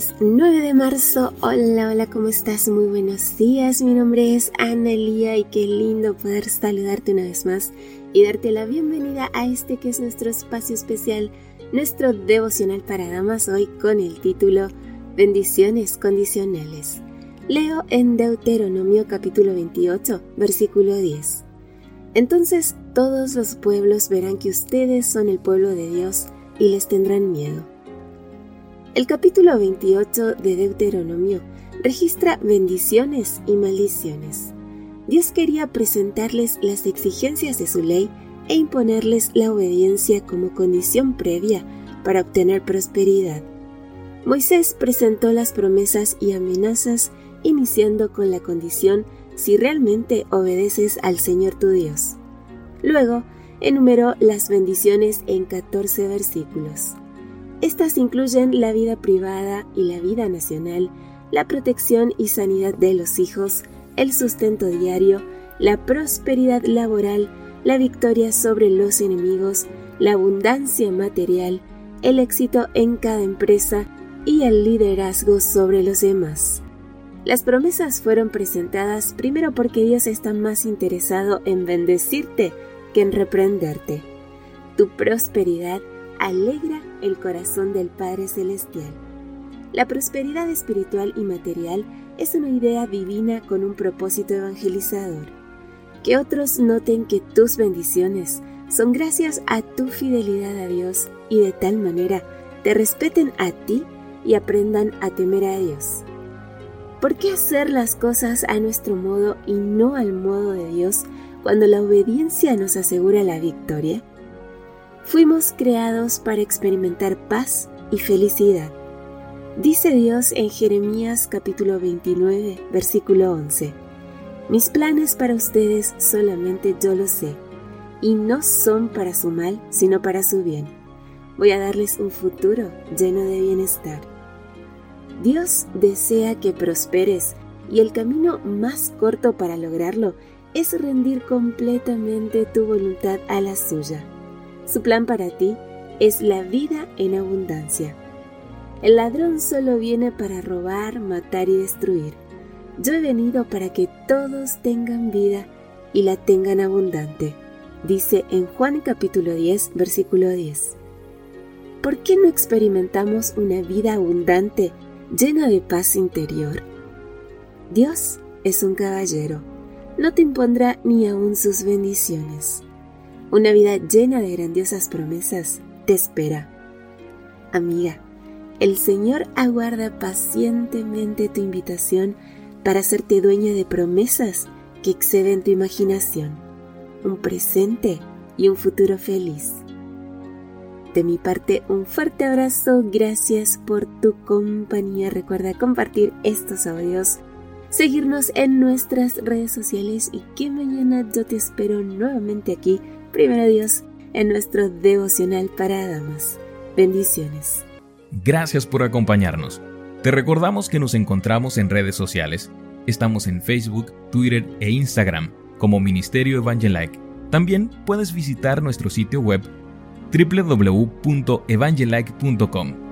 Hoy es 9 de marzo. Hola, hola, ¿cómo estás? Muy buenos días. Mi nombre es Ana Lía y qué lindo poder saludarte una vez más y darte la bienvenida a este que es nuestro espacio especial, nuestro devocional para damas hoy con el título Bendiciones condicionales. Leo en Deuteronomio capítulo 28, versículo 10. Entonces todos los pueblos verán que ustedes son el pueblo de Dios y les tendrán miedo. El capítulo 28 de Deuteronomio registra bendiciones y maldiciones. Dios quería presentarles las exigencias de su ley e imponerles la obediencia como condición previa para obtener prosperidad. Moisés presentó las promesas y amenazas iniciando con la condición si realmente obedeces al Señor tu Dios. Luego, enumeró las bendiciones en 14 versículos. Estas incluyen la vida privada y la vida nacional, la protección y sanidad de los hijos, el sustento diario, la prosperidad laboral, la victoria sobre los enemigos, la abundancia material, el éxito en cada empresa y el liderazgo sobre los demás. Las promesas fueron presentadas primero porque Dios está más interesado en bendecirte que en reprenderte. Tu prosperidad alegra el corazón del Padre Celestial. La prosperidad espiritual y material es una idea divina con un propósito evangelizador. Que otros noten que tus bendiciones son gracias a tu fidelidad a Dios y de tal manera te respeten a ti y aprendan a temer a Dios. ¿Por qué hacer las cosas a nuestro modo y no al modo de Dios cuando la obediencia nos asegura la victoria? Fuimos creados para experimentar paz y felicidad. Dice Dios en Jeremías capítulo 29, versículo 11, Mis planes para ustedes solamente yo los sé, y no son para su mal, sino para su bien. Voy a darles un futuro lleno de bienestar. Dios desea que prosperes y el camino más corto para lograrlo es rendir completamente tu voluntad a la suya. Su plan para ti es la vida en abundancia. El ladrón solo viene para robar, matar y destruir. Yo he venido para que todos tengan vida y la tengan abundante, dice en Juan capítulo 10, versículo 10. ¿Por qué no experimentamos una vida abundante, llena de paz interior? Dios es un caballero, no te impondrá ni aun sus bendiciones. Una vida llena de grandiosas promesas te espera. Amiga, el Señor aguarda pacientemente tu invitación para hacerte dueña de promesas que exceden tu imaginación, un presente y un futuro feliz. De mi parte, un fuerte abrazo, gracias por tu compañía. Recuerda compartir estos audios, seguirnos en nuestras redes sociales y que mañana yo te espero nuevamente aquí, primero Dios, en nuestro devocional para damas. Bendiciones. Gracias por acompañarnos. Te recordamos que nos encontramos en redes sociales. Estamos en Facebook, Twitter e Instagram como Ministerio Evangelike. También puedes visitar nuestro sitio web www.evangelike.com